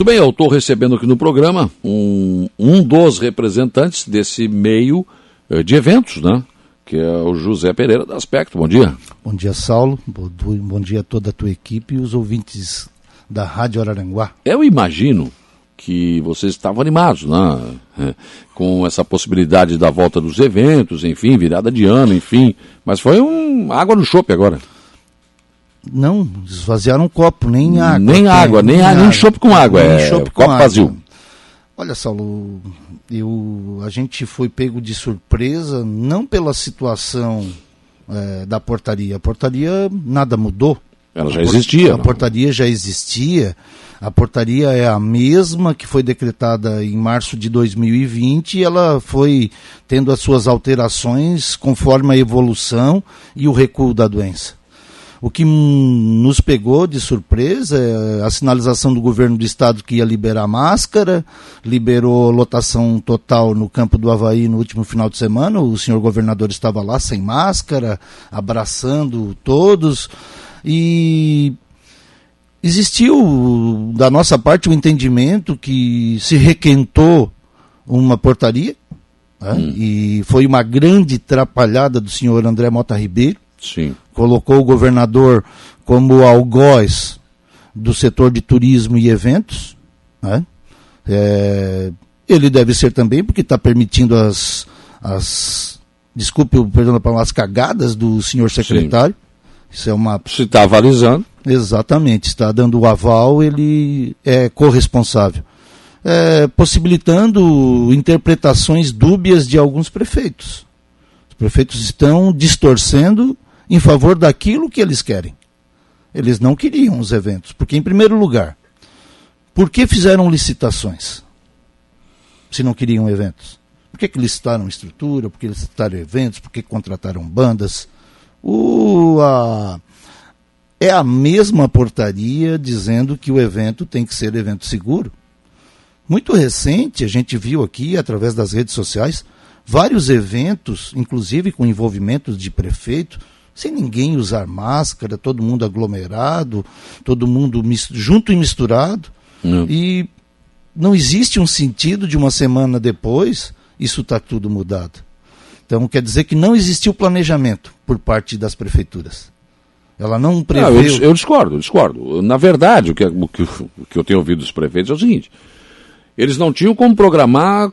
Muito bem, eu estou recebendo aqui no programa um, um dos representantes desse meio eh, de eventos, né? Que é o José Pereira da Aspecto. Bom dia. Bom dia, Saulo. Bom, bom dia a toda a tua equipe e os ouvintes da Rádio Araranguá. Eu imagino que vocês estavam animados, né? É, com essa possibilidade da volta dos eventos, enfim, virada de ano, enfim. Mas foi um água no chope agora. Não, esvaziaram um copo, nem água. Nem água, nem, nem, nem chope com água, nem é copo água. vazio. Olha, Saulo, eu, a gente foi pego de surpresa, não pela situação é, da portaria. A portaria nada mudou. Ela já existia. A não. portaria já existia. A portaria é a mesma que foi decretada em março de 2020 e ela foi tendo as suas alterações conforme a evolução e o recuo da doença. O que nos pegou de surpresa é a sinalização do governo do estado que ia liberar máscara, liberou lotação total no campo do Havaí no último final de semana. O senhor governador estava lá sem máscara, abraçando todos. E existiu da nossa parte o um entendimento que se requentou uma portaria né? hum. e foi uma grande atrapalhada do senhor André Mota Ribeiro Sim. Colocou o governador como algoz do setor de turismo e eventos. Né? É, ele deve ser também, porque está permitindo as, as. Desculpe o perdão da palavra, as cagadas do senhor secretário. Sim. Isso é uma. Se está avalizando. Exatamente, está dando o aval, ele é corresponsável. É, possibilitando interpretações dúbias de alguns prefeitos. Os prefeitos estão distorcendo em favor daquilo que eles querem. Eles não queriam os eventos, porque, em primeiro lugar, por que fizeram licitações? Se não queriam eventos? Por que, que licitaram estrutura? Por que licitaram eventos? Por que contrataram bandas? O, a, é a mesma portaria dizendo que o evento tem que ser evento seguro. Muito recente, a gente viu aqui, através das redes sociais, vários eventos, inclusive com envolvimento de prefeito, sem ninguém usar máscara, todo mundo aglomerado, todo mundo junto e misturado. Não. E não existe um sentido de uma semana depois, isso está tudo mudado. Então quer dizer que não existiu planejamento por parte das prefeituras. Ela não prevê. eu, eu, discordo, eu discordo. Na verdade, o que, o, que, o que eu tenho ouvido dos prefeitos é o seguinte: eles não tinham como programar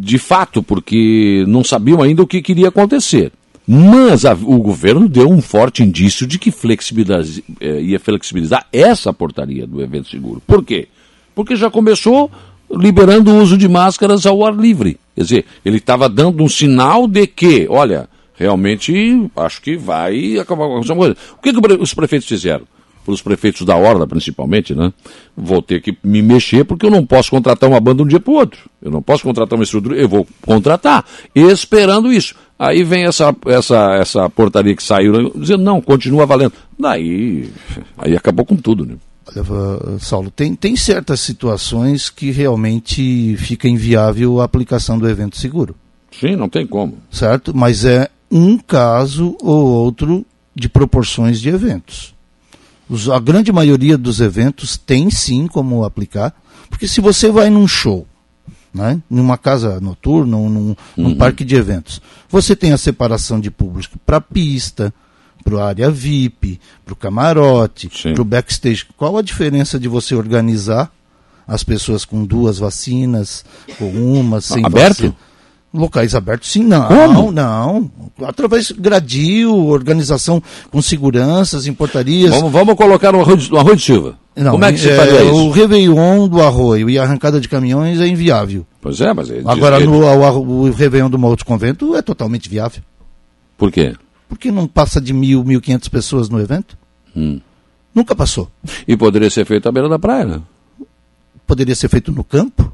de fato, porque não sabiam ainda o que queria acontecer. Mas a, o governo deu um forte indício de que flexibiliza, eh, ia flexibilizar essa portaria do evento seguro. Por quê? Porque já começou liberando o uso de máscaras ao ar livre. Quer dizer, ele estava dando um sinal de que, olha, realmente acho que vai acabar com alguma coisa. O que, que os prefeitos fizeram? Os prefeitos da Orla, principalmente, né? Vou ter que me mexer porque eu não posso contratar uma banda de um dia para o outro. Eu não posso contratar uma estrutura, eu vou contratar, esperando isso. Aí vem essa, essa, essa portaria que saiu dizendo, não, continua valendo. Daí, aí acabou com tudo, né? Olha, Saulo, tem, tem certas situações que realmente fica inviável a aplicação do evento seguro. Sim, não tem como. Certo? Mas é um caso ou outro de proporções de eventos. Os, a grande maioria dos eventos tem sim como aplicar, porque se você vai num show né? numa casa noturna, num, num uhum. parque de eventos. Você tem a separação de público para pista, para a área VIP, para o camarote, para o backstage. Qual a diferença de você organizar as pessoas com duas vacinas, com uma, sem Aberto? Vacina? Locais abertos, sim, não. Como? Não. Através de gradil, organização com seguranças, em portarias. Vamos, vamos colocar no arroio, arroio de Silva. Não, Como é que se é, faria isso? O Réveillon do arroio e a arrancada de caminhões é inviável. Pois é, mas... Ele, Agora, ele... no, o, o Réveillon do Outro Convento é totalmente viável. Por quê? Porque não passa de mil, mil quinhentas pessoas no evento. Hum. Nunca passou. E poderia ser feito à beira da praia, né? Poderia ser feito no campo.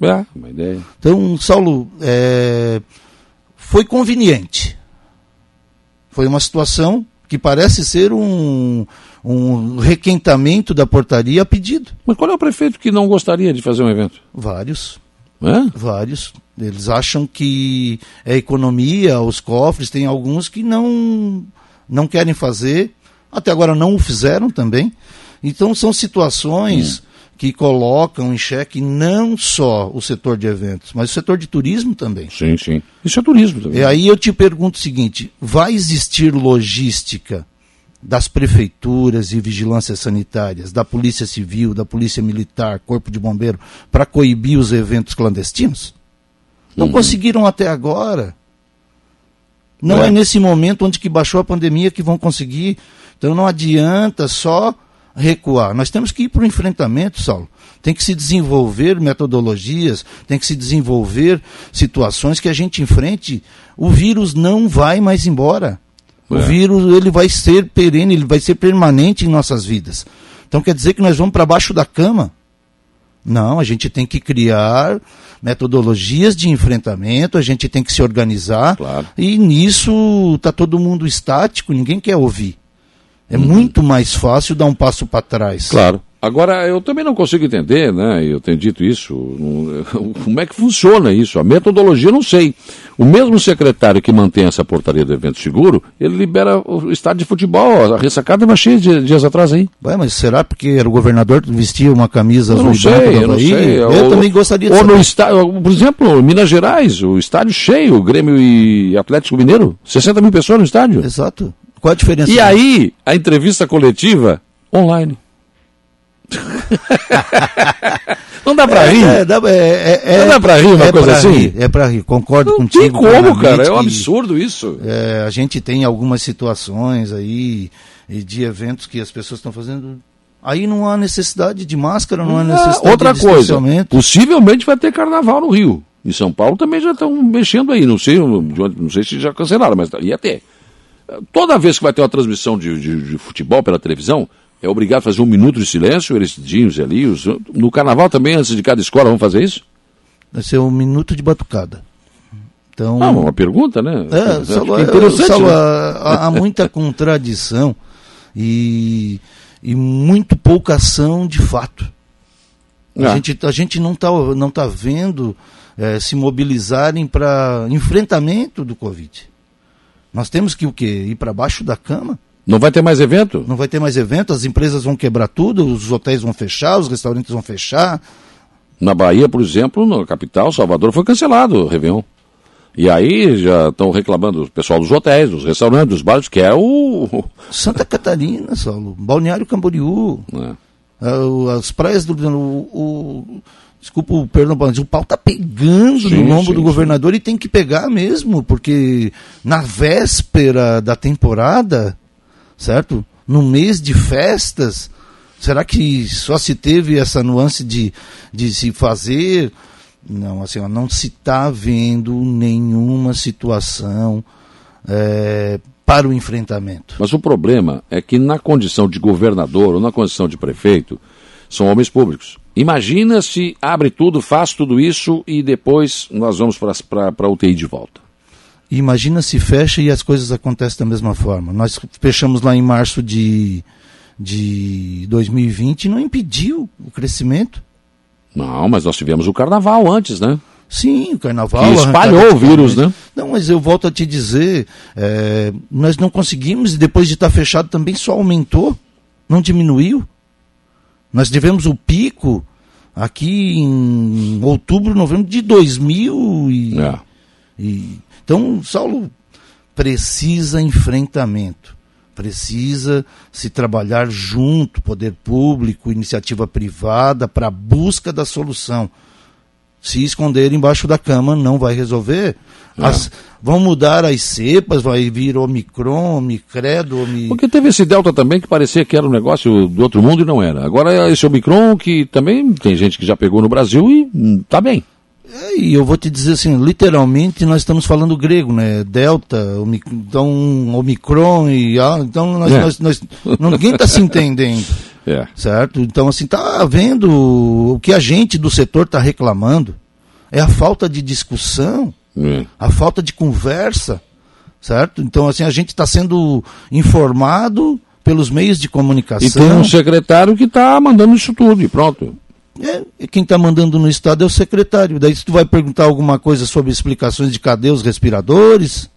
É, uma ideia. Então, Saulo, é, foi conveniente. Foi uma situação que parece ser um, um requentamento da portaria a pedido. Mas qual é o prefeito que não gostaria de fazer um evento? Vários. É? Vários. Eles acham que é economia, os cofres, tem alguns que não, não querem fazer, até agora não o fizeram também. Então são situações. Que colocam em xeque não só o setor de eventos, mas o setor de turismo também. Sim, sim. Isso é turismo também. E aí eu te pergunto o seguinte: vai existir logística das prefeituras e vigilâncias sanitárias, da Polícia Civil, da Polícia Militar, Corpo de Bombeiro, para coibir os eventos clandestinos? Não uhum. conseguiram até agora. Não é. é nesse momento onde que baixou a pandemia que vão conseguir. Então não adianta só recuar. Nós temos que ir para o enfrentamento, Saulo. Tem que se desenvolver metodologias, tem que se desenvolver situações que a gente enfrente. O vírus não vai mais embora. É. O vírus ele vai ser perene, ele vai ser permanente em nossas vidas. Então quer dizer que nós vamos para baixo da cama? Não, a gente tem que criar metodologias de enfrentamento, a gente tem que se organizar. Claro. E nisso está todo mundo estático, ninguém quer ouvir. É uhum. muito mais fácil dar um passo para trás. Claro. Agora, eu também não consigo entender, né? Eu tenho dito isso. Como é que funciona isso? A metodologia, eu não sei. O mesmo secretário que mantém essa portaria do evento seguro, ele libera o estádio de futebol. A ressacada é cheia de dias atrás aí. Ué, mas será porque era o governador que vestia uma camisa azul e branca eu não sei. Eu ou, também gostaria de ou saber. no estádio, por exemplo, Minas Gerais, o estádio cheio, Grêmio e Atlético Mineiro, 60 mil pessoas no estádio. Exato. Qual a diferença? E aí, a entrevista coletiva online. Não dá pra é, rir? É, dá, é, é, não dá pra rir uma é coisa assim? Rir, é pra rir, concordo não contigo. Tem como, cara, é um absurdo isso. É, a gente tem algumas situações aí de eventos que as pessoas estão fazendo. Aí não há necessidade de máscara, não há necessidade Outra de coisa, possivelmente vai ter carnaval no Rio. Em São Paulo também já estão mexendo aí, não sei, não sei se já cancelaram, mas ia ter. Toda vez que vai ter uma transmissão de, de, de futebol pela televisão, é obrigado a fazer um minuto de silêncio, Erisdinhos e ali. Os... No carnaval também, antes de cada escola, vão fazer isso? Vai ser um minuto de batucada. Então, ah, uma pergunta, né? É, Salva, é interessante. Salva, né? há, há, muita contradição e, e muito pouca ação de fato. A, ah. gente, a gente não está não tá vendo é, se mobilizarem para enfrentamento do Covid. Nós temos que o quê? Ir para baixo da cama? Não vai ter mais evento? Não vai ter mais evento, as empresas vão quebrar tudo, os hotéis vão fechar, os restaurantes vão fechar. Na Bahia, por exemplo, na capital, Salvador, foi cancelado o Réveillon. E aí já estão reclamando o pessoal dos hotéis, dos restaurantes, dos bares, que é o. Santa Catarina, Saulo. Balneário Camboriú. É. é as praias do. O, o, desculpa o mas o pau tá pegando sim, no lombo sim, do governador sim. e tem que pegar mesmo, porque na véspera da temporada certo? No mês de festas, será que só se teve essa nuance de, de se fazer? Não, assim, ó, não se está vendo nenhuma situação é, para o enfrentamento. Mas o problema é que na condição de governador ou na condição de prefeito, são homens públicos. Imagina se abre tudo, faz tudo isso e depois nós vamos para a UTI de volta. Imagina se fecha e as coisas acontecem da mesma forma. Nós fechamos lá em março de, de 2020 e não impediu o crescimento. Não, mas nós tivemos o carnaval antes, né? Sim, o carnaval. Que espalhou o vírus, né? Não, mas eu volto a te dizer, é, nós não conseguimos e depois de estar fechado também só aumentou, não diminuiu. Nós tivemos o pico aqui em outubro, novembro de 2000 e, é. e então, Saulo precisa enfrentamento, precisa se trabalhar junto, poder público, iniciativa privada, para a busca da solução. Se esconder embaixo da cama não vai resolver. É. As, vão mudar as cepas, vai vir Omicron, Omicredo, Omi... Porque teve esse Delta também que parecia que era um negócio do outro mundo e não era. Agora é esse Omicron que também tem gente que já pegou no Brasil e está bem. É, e eu vou te dizer assim, literalmente nós estamos falando grego, né? Delta, então Omicron e ah, então nós, é. nós, nós ninguém está se entendendo. É. Certo? Então, assim, está havendo o que a gente do setor está reclamando é a falta de discussão, é. a falta de conversa, certo? Então, assim, a gente está sendo informado pelos meios de comunicação. E tem um secretário que está mandando isso tudo e pronto. É, quem está mandando no Estado é o secretário. Daí se tu vai perguntar alguma coisa sobre explicações de cadê os respiradores,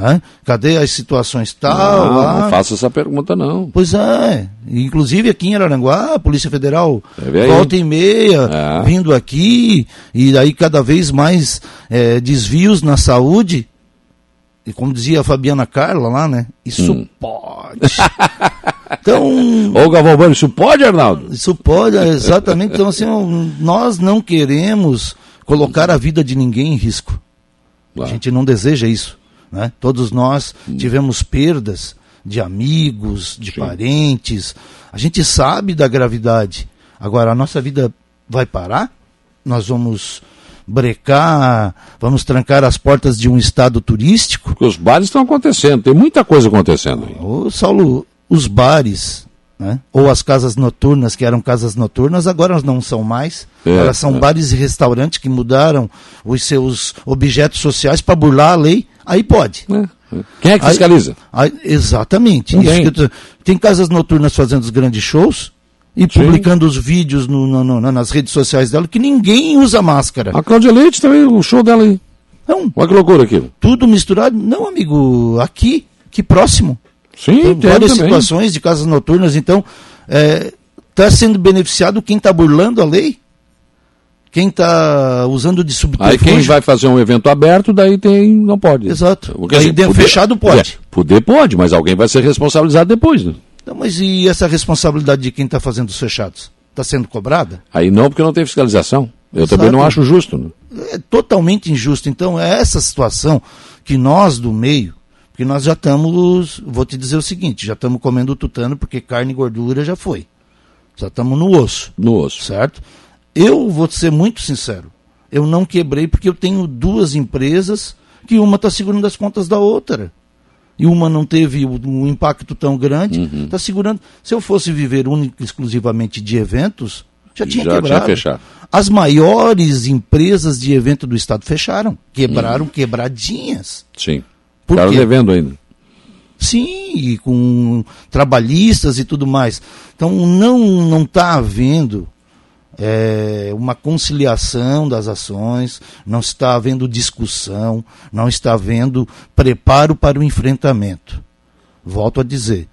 Né? Cadê as situações tal? Não, ah, não faça essa pergunta, não. Pois é. Inclusive aqui em Araranguá, a Polícia Federal aí. volta e meia É. vindo aqui, e daí cada vez mais eh, desvios na saúde. E como dizia a Fabiana Carla lá, né? Isso Hum. pode. então, Ô, Galvão Bueno, isso pode, Arnaldo? isso pode, é, exatamente. Então, assim, nós não queremos colocar a vida de ninguém em risco. A Claro. gente não deseja isso. Né? Todos nós tivemos perdas de amigos, de Sim. parentes. A gente sabe da gravidade. Agora, a nossa vida vai parar? Nós vamos brecar, vamos trancar as portas de um estado turístico? Porque os bares estão acontecendo, tem muita coisa acontecendo aí. Ô, Saulo, os bares, né? ou as casas noturnas, que eram casas noturnas, agora não são mais. É, Elas são é. bares e restaurantes que mudaram os seus objetos sociais para burlar a lei. Aí pode. Quem é que Aí- fiscaliza? Aí, exatamente. Eu tô- Tem casas noturnas fazendo os grandes shows e publicando os vídeos no- no- no- nas redes sociais dela que ninguém usa máscara. A Cláudia Leite também, o show dela aí. Não, Olha que loucura aquilo. tudo misturado. Não, amigo, aqui, que próximo. Sim, Tem várias também. situações de casas noturnas, então está sendo beneficiado quem está burlando a lei, quem está usando de Aí subterfúgio. quem vai fazer um evento aberto, daí tem. não pode. Exato. Porque, Aí assim, dentro poder- fechado pode. É, poder pode, mas alguém vai ser responsabilizado depois. Né? Então, mas e essa responsabilidade de quem está fazendo os fechados? Está sendo cobrada? Aí não, porque não tem fiscalização. Eu Exato. também não acho justo. Né? É totalmente injusto. Então, é essa situação que nós do meio, porque nós já estamos, vou te dizer o seguinte, já estamos comendo tutano porque carne e gordura já foi. Já estamos no osso. No osso. certo? Eu vou ser muito sincero. Eu não quebrei porque eu tenho duas empresas que uma está segurando as contas da outra. E uma não teve um impacto tão grande, está segurando. Se eu fosse viver exclusivamente de eventos, já tinha Já tinha quebrado. fechado. As maiores empresas de evento do estado fecharam. Quebraram quebradinhas. Sim. Por Ficaram quê? devendo ainda. Sim, e com trabalhistas e tudo mais. Então não não está havendo é, uma conciliação das ações, não está havendo discussão, não está havendo preparo para o enfrentamento. Volto a dizer,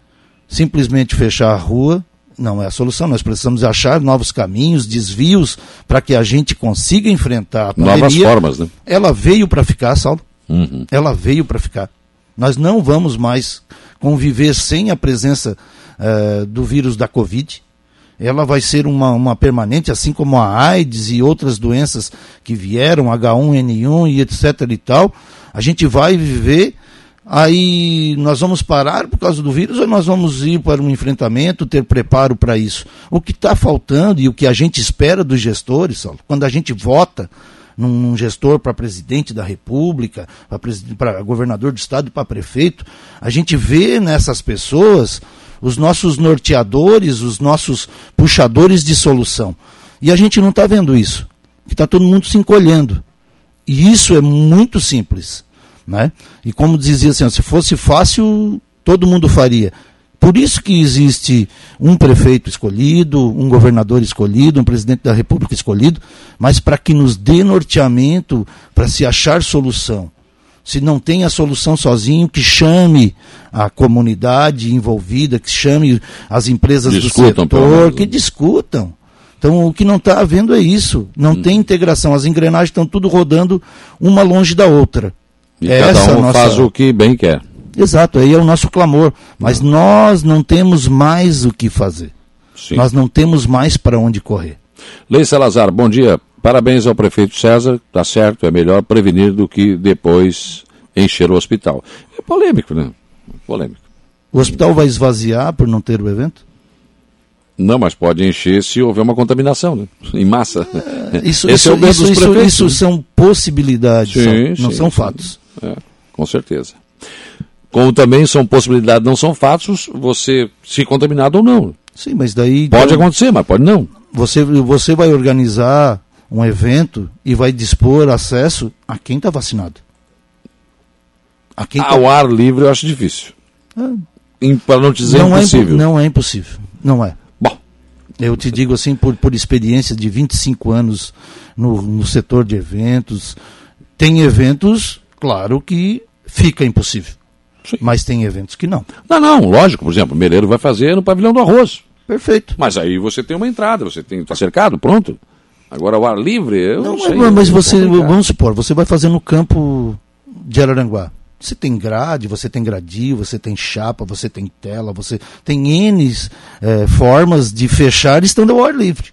simplesmente fechar a rua não é a solução. Nós precisamos achar novos caminhos, desvios para que a gente consiga enfrentar a pandemia. Novas formas, né? Ela veio para ficar, Saulo. Uhum. Ela veio para ficar. Nós não vamos mais conviver sem a presença eh, do vírus da Covid. Ela vai ser uma, uma permanente, assim como a AIDS e outras doenças que vieram, H1N1 e etc e tal. A gente vai viver, aí nós vamos parar por causa do vírus ou nós vamos ir para um enfrentamento, ter preparo para isso? O que está faltando e o que a gente espera dos gestores, Saulo, quando a gente vota, num, num gestor para presidente da República, para governador do estado e para prefeito, a gente vê nessas pessoas os nossos norteadores, os nossos puxadores de solução. E a gente não está vendo isso. Está todo mundo se encolhendo. E isso é muito simples. Né? E como dizia assim, se fosse fácil, todo mundo faria. Por isso que existe um prefeito escolhido, um governador escolhido, um presidente da república escolhido, mas para que nos dê norteamento para se achar solução. Se não tem a solução sozinho, que chame a comunidade envolvida, que chame as empresas Discutam, do setor, que né? discutam. Então o que não está havendo é isso. Não Hum. tem integração. As engrenagens estão tudo rodando uma longe da outra. E cada é a um nossa- faz o que bem quer. Exato, aí é o nosso clamor. Mas nós não temos mais o que fazer. Sim. Nós não temos mais para onde correr. Lei Salazar, bom dia. Parabéns ao prefeito César. Tá certo, é melhor prevenir do que depois encher o hospital. É polêmico, né? Polêmico. O hospital vai esvaziar por não ter o evento? Não, mas pode encher se houver uma contaminação, né? Em massa. Isso, Esse isso, é o medo isso, dos isso, prefeitos, isso né? são possibilidades, Sim, são- não sim, são sim. fatos. É, com certeza. Como também são possibilidades, não são fatos, você se contaminado ou não. Sim, mas daí Pode então, acontecer, mas pode não. você, você vai organizar um evento e vai dispor acesso a quem está vacinado. A quem tá- Ao ar livre eu acho difícil. Para não dizer não, é, impo- impossível. não é impossível. Não é. Bom, Eu te digo assim, por, por experiência de 25 anos no, no setor de eventos. Tem eventos, claro que fica impossível. Sim. Mas tem eventos que não. Não, não, lógico. Por exemplo, o Meleiro vai fazer no pavilhão do arroz. Perfeito. Mas aí você tem uma entrada, você tem está cercado, pronto. Agora o ar livre, eu não, não sei. Mas, mas você, vamos supor, você vai fazer no campo de Araranguá. Você tem grade, você tem gradil, você tem chapa, você tem tela, você tem N é, formas de fechar estando ao ar livre.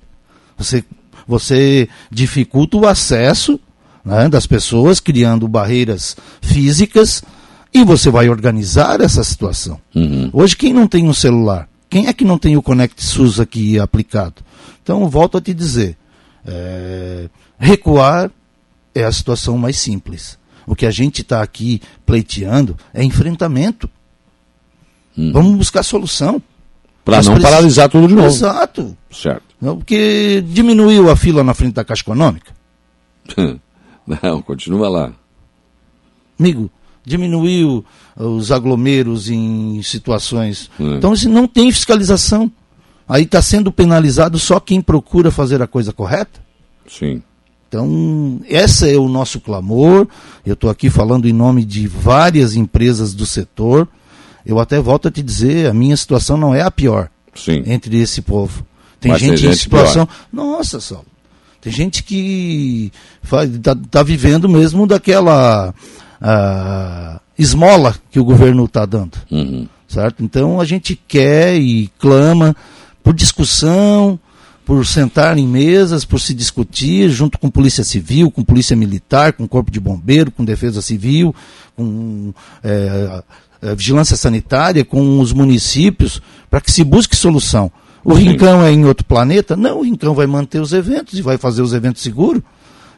Você, você dificulta o acesso né, das pessoas, criando barreiras físicas, e você vai organizar essa situação. Uhum. Hoje, quem não tem um celular? Quem é que não tem o Connect SUS aqui aplicado? Então, volto a te dizer: é, recuar é a situação mais simples. O que a gente está aqui pleiteando é enfrentamento. Hum. Vamos buscar solução. Para não paralisar tudo de novo. Exato. Certo. Porque diminuiu a fila na frente da Caixa Econômica. não, continua lá. Amigo, diminuiu os aglomeros em situações. Hum. Então, se não tem fiscalização, aí está sendo penalizado só quem procura fazer a coisa correta? Sim. Então, esse é o nosso clamor. Eu estou aqui falando em nome de várias empresas do setor. Eu até volto a te dizer, a minha situação não é a pior Sim. entre esse povo. Tem gente, gente em situação. Pior. Nossa, Saulo. Tem gente que está tá vivendo mesmo daquela uh, esmola que o governo está dando. Uhum. Certo? Então a gente quer e clama por discussão, por sentar em mesas, por se discutir, junto com polícia civil, com polícia militar, com corpo de bombeiro, com defesa civil, com é, é, vigilância sanitária, com os municípios, para que se busque solução. O Sim. Rincão é em outro planeta? Não, o Rincão vai manter os eventos e vai fazer os eventos seguros.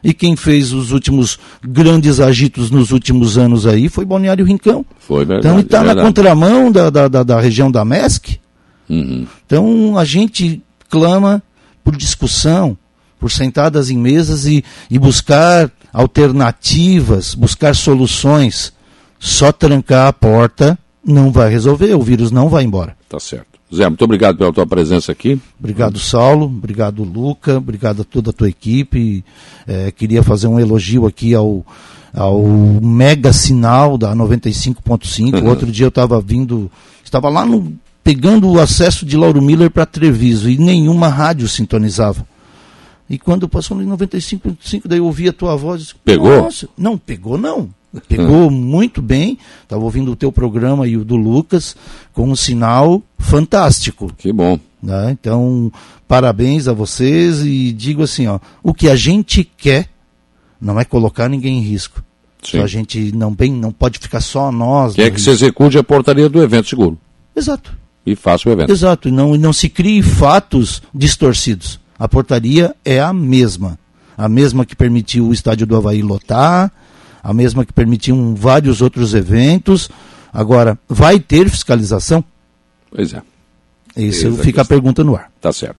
E quem fez os últimos grandes agitos nos últimos anos aí foi Balneário Rincão. Foi verdade. Então está na contramão da, da, da, da, região da MESC. Uhum. Então a gente clama por discussão, por sentadas em mesas e, e buscar alternativas, buscar soluções. Só trancar a porta não vai resolver, o vírus não vai embora. Tá certo. Zé, muito obrigado pela tua presença aqui. Obrigado, Saulo. Obrigado, Luca. Obrigado a toda a tua equipe. É, queria fazer um elogio aqui ao, ao mega sinal da 95.5. Uhum. Outro dia eu estava vindo, estava lá no pegando o acesso de Lauro Miller para Treviso e nenhuma rádio sintonizava. E quando passou no 95.5, daí eu ouvi a tua voz. Pegou? Nossa, não, pegou não. Pegou muito bem. Estava ouvindo o teu programa e o do Lucas com um sinal fantástico. Que bom. Né? Então, parabéns a vocês e digo assim, ó, o que a gente quer não é colocar ninguém em risco. Sim. A gente não bem não pode ficar só nós. Quer que risco. se execute a portaria do evento seguro. Exato e faça o evento. Exato, e não, não se crie fatos distorcidos. A portaria é a mesma. A mesma que permitiu o estádio do Havaí lotar, a mesma que permitiu vários outros eventos. Agora, vai ter fiscalização? Pois é. Isso fica a pergunta no ar. Tá certo.